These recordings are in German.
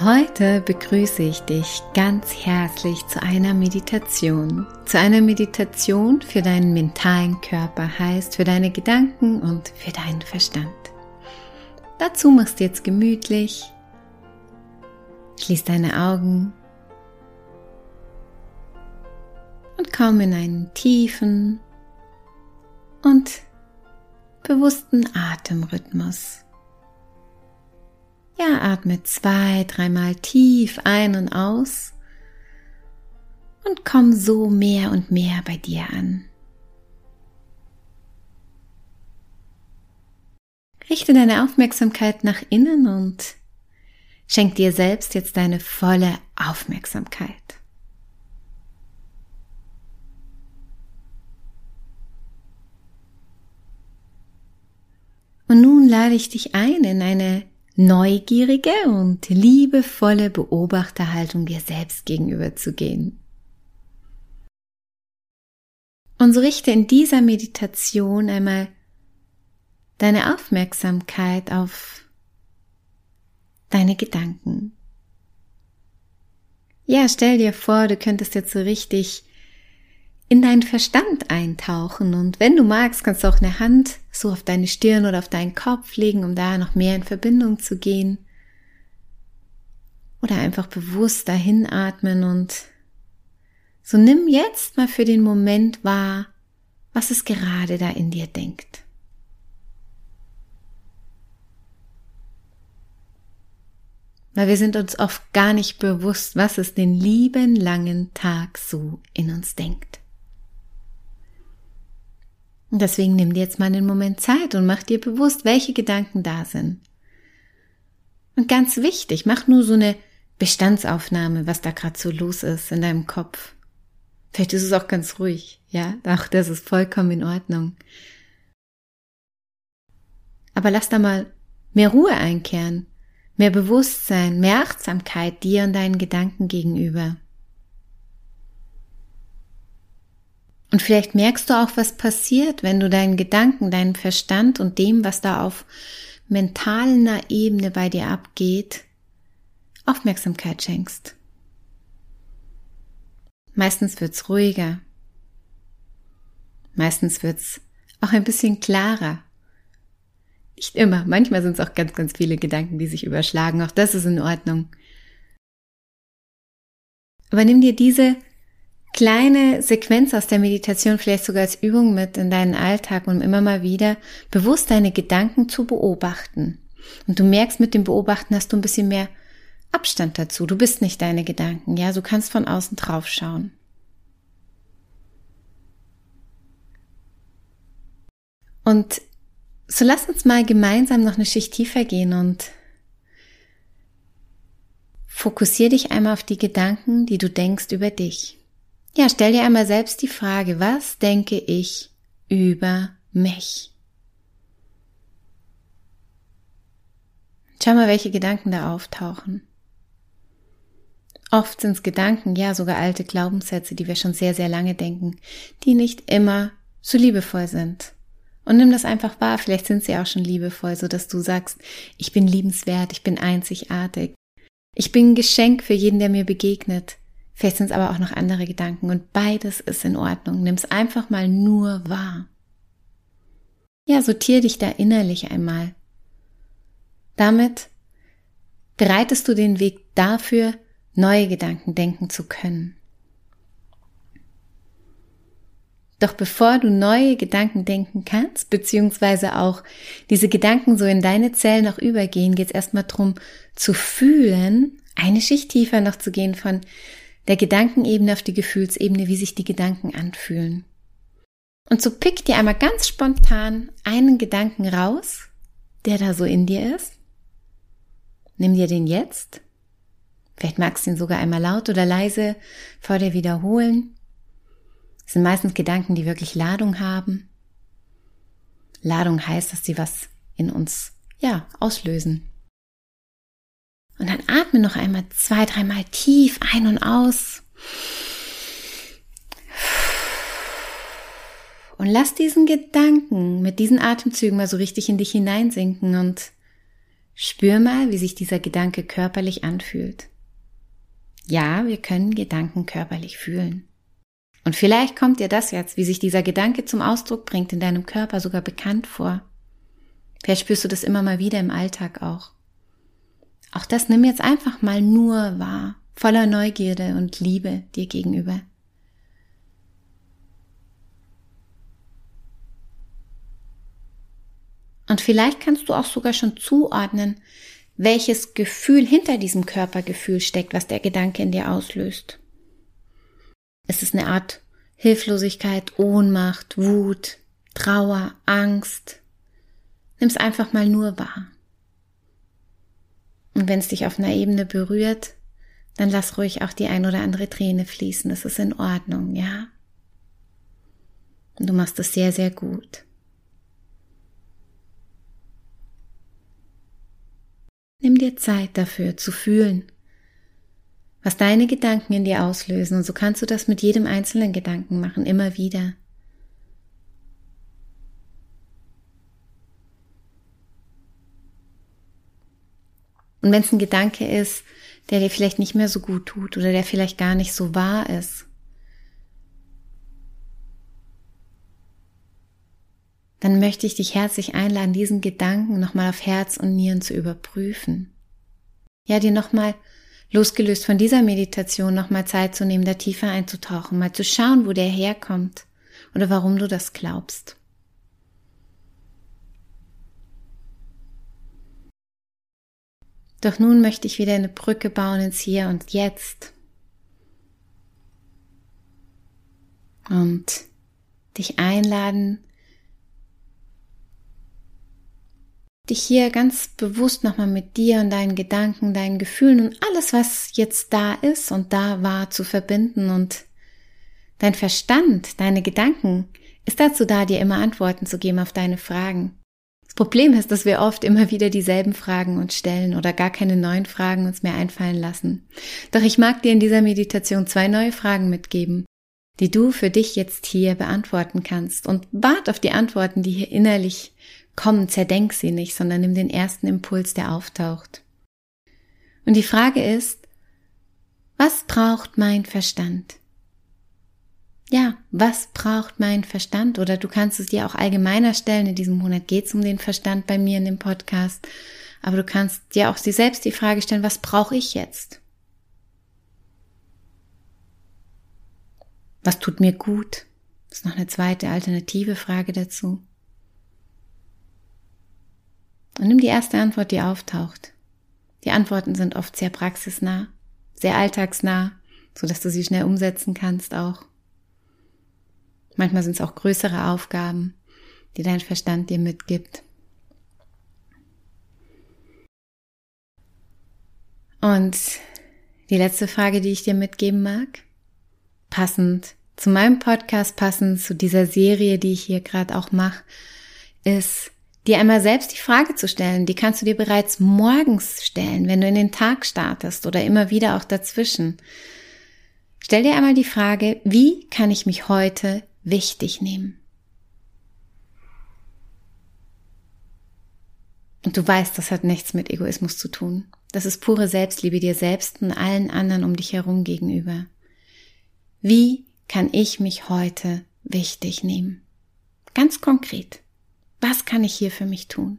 Heute begrüße ich dich ganz herzlich zu einer Meditation. Zu einer Meditation für deinen mentalen Körper heißt für deine Gedanken und für deinen Verstand. Dazu machst du jetzt gemütlich. Schließ deine Augen und komm in einen tiefen und bewussten Atemrhythmus. Ja, atme zwei, dreimal tief ein und aus und komm so mehr und mehr bei dir an. Richte deine Aufmerksamkeit nach innen und schenk dir selbst jetzt deine volle Aufmerksamkeit. Und nun lade ich dich ein in eine neugierige und liebevolle Beobachterhaltung dir selbst gegenüber zu gehen. Und so richte in dieser Meditation einmal deine Aufmerksamkeit auf deine Gedanken. Ja, stell dir vor, du könntest jetzt so richtig in deinen Verstand eintauchen und wenn du magst, kannst du auch eine Hand so auf deine Stirn oder auf deinen Kopf legen, um da noch mehr in Verbindung zu gehen. Oder einfach bewusst dahin atmen und so nimm jetzt mal für den Moment wahr, was es gerade da in dir denkt. Weil wir sind uns oft gar nicht bewusst, was es den lieben langen Tag so in uns denkt. Und deswegen nimm dir jetzt mal einen Moment Zeit und mach dir bewusst, welche Gedanken da sind. Und ganz wichtig, mach nur so eine Bestandsaufnahme, was da gerade so los ist in deinem Kopf. Vielleicht ist es auch ganz ruhig, ja, auch das ist vollkommen in Ordnung. Aber lass da mal mehr Ruhe einkehren, mehr Bewusstsein, mehr Achtsamkeit dir und deinen Gedanken gegenüber. Und vielleicht merkst du auch, was passiert, wenn du deinen Gedanken, deinen Verstand und dem, was da auf mentaler Ebene bei dir abgeht, Aufmerksamkeit schenkst. Meistens wird's ruhiger. Meistens wird's auch ein bisschen klarer. Nicht immer. Manchmal sind es auch ganz, ganz viele Gedanken, die sich überschlagen. Auch das ist in Ordnung. Aber nimm dir diese kleine Sequenz aus der Meditation vielleicht sogar als Übung mit in deinen Alltag, um immer mal wieder bewusst deine Gedanken zu beobachten. Und du merkst, mit dem Beobachten hast du ein bisschen mehr Abstand dazu. Du bist nicht deine Gedanken, ja, du kannst von außen drauf schauen. Und so lass uns mal gemeinsam noch eine Schicht tiefer gehen und fokussier dich einmal auf die Gedanken, die du denkst über dich. Ja, stell dir einmal selbst die Frage, was denke ich über mich? Schau mal, welche Gedanken da auftauchen. Oft sind es Gedanken, ja sogar alte Glaubenssätze, die wir schon sehr, sehr lange denken, die nicht immer so liebevoll sind. Und nimm das einfach wahr, vielleicht sind sie auch schon liebevoll, so dass du sagst, ich bin liebenswert, ich bin einzigartig. Ich bin ein Geschenk für jeden, der mir begegnet. Vielleicht sind es aber auch noch andere Gedanken und beides ist in Ordnung. Nimm es einfach mal nur wahr. Ja, sortier dich da innerlich einmal. Damit bereitest du den Weg dafür, neue Gedanken denken zu können. Doch bevor du neue Gedanken denken kannst, beziehungsweise auch diese Gedanken so in deine Zellen noch übergehen, geht es erstmal darum zu fühlen, eine Schicht tiefer noch zu gehen von der Gedankenebene auf die Gefühlsebene, wie sich die Gedanken anfühlen. Und so pick dir einmal ganz spontan einen Gedanken raus, der da so in dir ist. Nimm dir den jetzt. Vielleicht magst du ihn sogar einmal laut oder leise vor dir wiederholen. Das sind meistens Gedanken, die wirklich Ladung haben. Ladung heißt, dass sie was in uns, ja, auslösen. Und dann atme noch einmal zwei, dreimal tief ein und aus. Und lass diesen Gedanken mit diesen Atemzügen mal so richtig in dich hineinsinken und spür mal, wie sich dieser Gedanke körperlich anfühlt. Ja, wir können Gedanken körperlich fühlen. Und vielleicht kommt dir das jetzt, wie sich dieser Gedanke zum Ausdruck bringt, in deinem Körper sogar bekannt vor. Vielleicht spürst du das immer mal wieder im Alltag auch. Das nimm jetzt einfach mal nur wahr, voller Neugierde und Liebe dir gegenüber. Und vielleicht kannst du auch sogar schon zuordnen, welches Gefühl hinter diesem Körpergefühl steckt, was der Gedanke in dir auslöst. Es ist eine Art Hilflosigkeit, Ohnmacht, Wut, Trauer, Angst. Nimm es einfach mal nur wahr. Wenn es dich auf einer Ebene berührt, dann lass ruhig auch die ein oder andere Träne fließen. Das ist in Ordnung, ja? Und du machst es sehr, sehr gut. Nimm dir Zeit dafür zu fühlen, was deine Gedanken in dir auslösen. Und so kannst du das mit jedem einzelnen Gedanken machen, immer wieder. Und wenn es ein Gedanke ist, der dir vielleicht nicht mehr so gut tut oder der vielleicht gar nicht so wahr ist, dann möchte ich dich herzlich einladen, diesen Gedanken nochmal auf Herz und Nieren zu überprüfen. Ja, dir nochmal losgelöst von dieser Meditation nochmal Zeit zu nehmen, da tiefer einzutauchen, mal zu schauen, wo der herkommt oder warum du das glaubst. Doch nun möchte ich wieder eine Brücke bauen ins Hier und Jetzt. Und dich einladen, dich hier ganz bewusst nochmal mit dir und deinen Gedanken, deinen Gefühlen und alles, was jetzt da ist und da war, zu verbinden und dein Verstand, deine Gedanken ist dazu da, dir immer Antworten zu geben auf deine Fragen. Problem ist, dass wir oft immer wieder dieselben Fragen uns stellen oder gar keine neuen Fragen uns mehr einfallen lassen. Doch ich mag dir in dieser Meditation zwei neue Fragen mitgeben, die du für dich jetzt hier beantworten kannst und wart auf die Antworten, die hier innerlich komm, zerdenk sie nicht, sondern nimm den ersten Impuls, der auftaucht. Und die Frage ist, was braucht mein Verstand? Ja, was braucht mein Verstand? Oder du kannst es dir auch allgemeiner stellen. In diesem Monat geht es um den Verstand bei mir in dem Podcast. Aber du kannst dir auch dir selbst die Frage stellen, was brauche ich jetzt? Was tut mir gut? Das ist noch eine zweite alternative Frage dazu. Und nimm die erste Antwort, die auftaucht. Die Antworten sind oft sehr praxisnah, sehr alltagsnah, so dass du sie schnell umsetzen kannst auch. Manchmal sind es auch größere Aufgaben, die dein Verstand dir mitgibt. Und die letzte Frage, die ich dir mitgeben mag, passend zu meinem Podcast, passend zu dieser Serie, die ich hier gerade auch mache, ist, dir einmal selbst die Frage zu stellen, die kannst du dir bereits morgens stellen, wenn du in den Tag startest oder immer wieder auch dazwischen. Stell dir einmal die Frage, wie kann ich mich heute wichtig nehmen? Und du weißt, das hat nichts mit Egoismus zu tun. Das ist pure Selbstliebe dir selbst und allen anderen um dich herum gegenüber. Wie kann ich mich heute wichtig nehmen? Ganz konkret. Was kann ich hier für mich tun?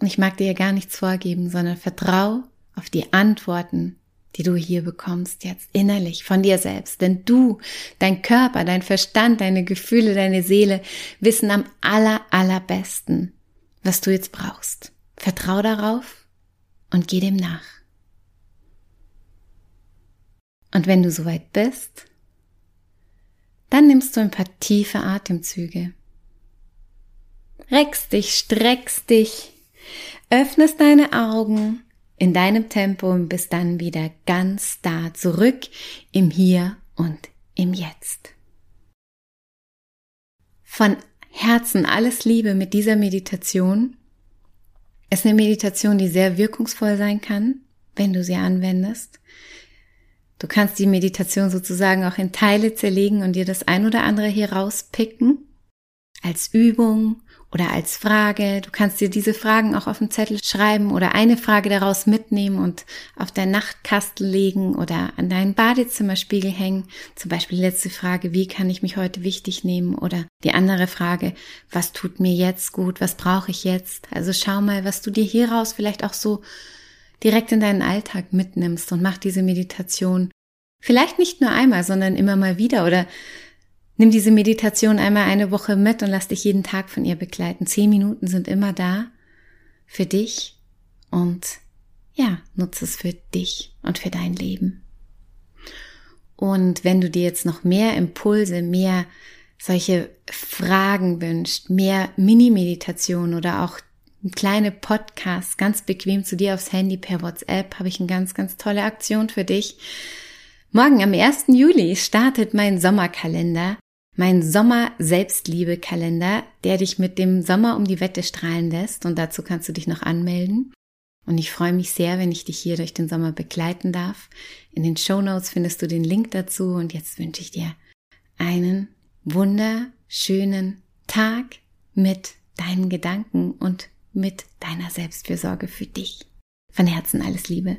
Und ich mag dir ja gar nichts vorgeben, sondern vertrau auf die Antworten die du hier bekommst jetzt innerlich von dir selbst. Denn du, dein Körper, dein Verstand, deine Gefühle, deine Seele wissen am aller, allerbesten, was du jetzt brauchst. Vertrau darauf und geh dem nach. Und wenn du soweit bist, dann nimmst du ein paar tiefe Atemzüge. Reckst dich, streckst dich, öffnest deine Augen in deinem Tempo und bist dann wieder ganz da zurück im Hier und im Jetzt. Von Herzen alles Liebe mit dieser Meditation. Es ist eine Meditation, die sehr wirkungsvoll sein kann, wenn du sie anwendest. Du kannst die Meditation sozusagen auch in Teile zerlegen und dir das ein oder andere hier rauspicken als Übung oder als Frage. Du kannst dir diese Fragen auch auf den Zettel schreiben oder eine Frage daraus mitnehmen und auf dein Nachtkastel legen oder an deinen Badezimmerspiegel hängen. Zum Beispiel die letzte Frage, wie kann ich mich heute wichtig nehmen? Oder die andere Frage, was tut mir jetzt gut? Was brauche ich jetzt? Also schau mal, was du dir hieraus vielleicht auch so direkt in deinen Alltag mitnimmst und mach diese Meditation vielleicht nicht nur einmal, sondern immer mal wieder oder Nimm diese Meditation einmal eine Woche mit und lass dich jeden Tag von ihr begleiten. Zehn Minuten sind immer da für dich und ja, nutze es für dich und für dein Leben. Und wenn du dir jetzt noch mehr Impulse, mehr solche Fragen wünscht, mehr Mini-Meditation oder auch kleine Podcasts ganz bequem zu dir aufs Handy per WhatsApp, habe ich eine ganz, ganz tolle Aktion für dich. Morgen am 1. Juli startet mein Sommerkalender mein Sommer-Selbstliebe-Kalender, der dich mit dem Sommer um die Wette strahlen lässt. Und dazu kannst du dich noch anmelden. Und ich freue mich sehr, wenn ich dich hier durch den Sommer begleiten darf. In den Show Notes findest du den Link dazu. Und jetzt wünsche ich dir einen wunderschönen Tag mit deinen Gedanken und mit deiner Selbstfürsorge für dich. Von Herzen alles Liebe.